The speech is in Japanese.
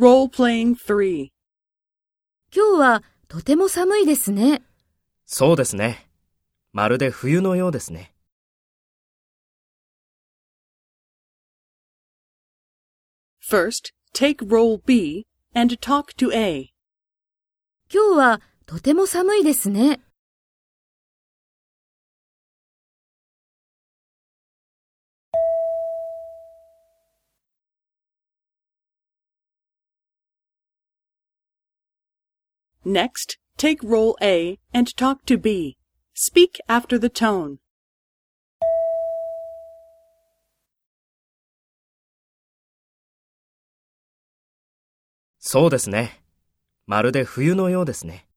Role-playing 3. 今日はとても寒いですね。そうですね。まるで冬のようですね。First, take role B and talk to A. 今日はとても寒いですね。Next, take role A and talk to B. Speak after the tone. そうですね。まるで冬のようですね。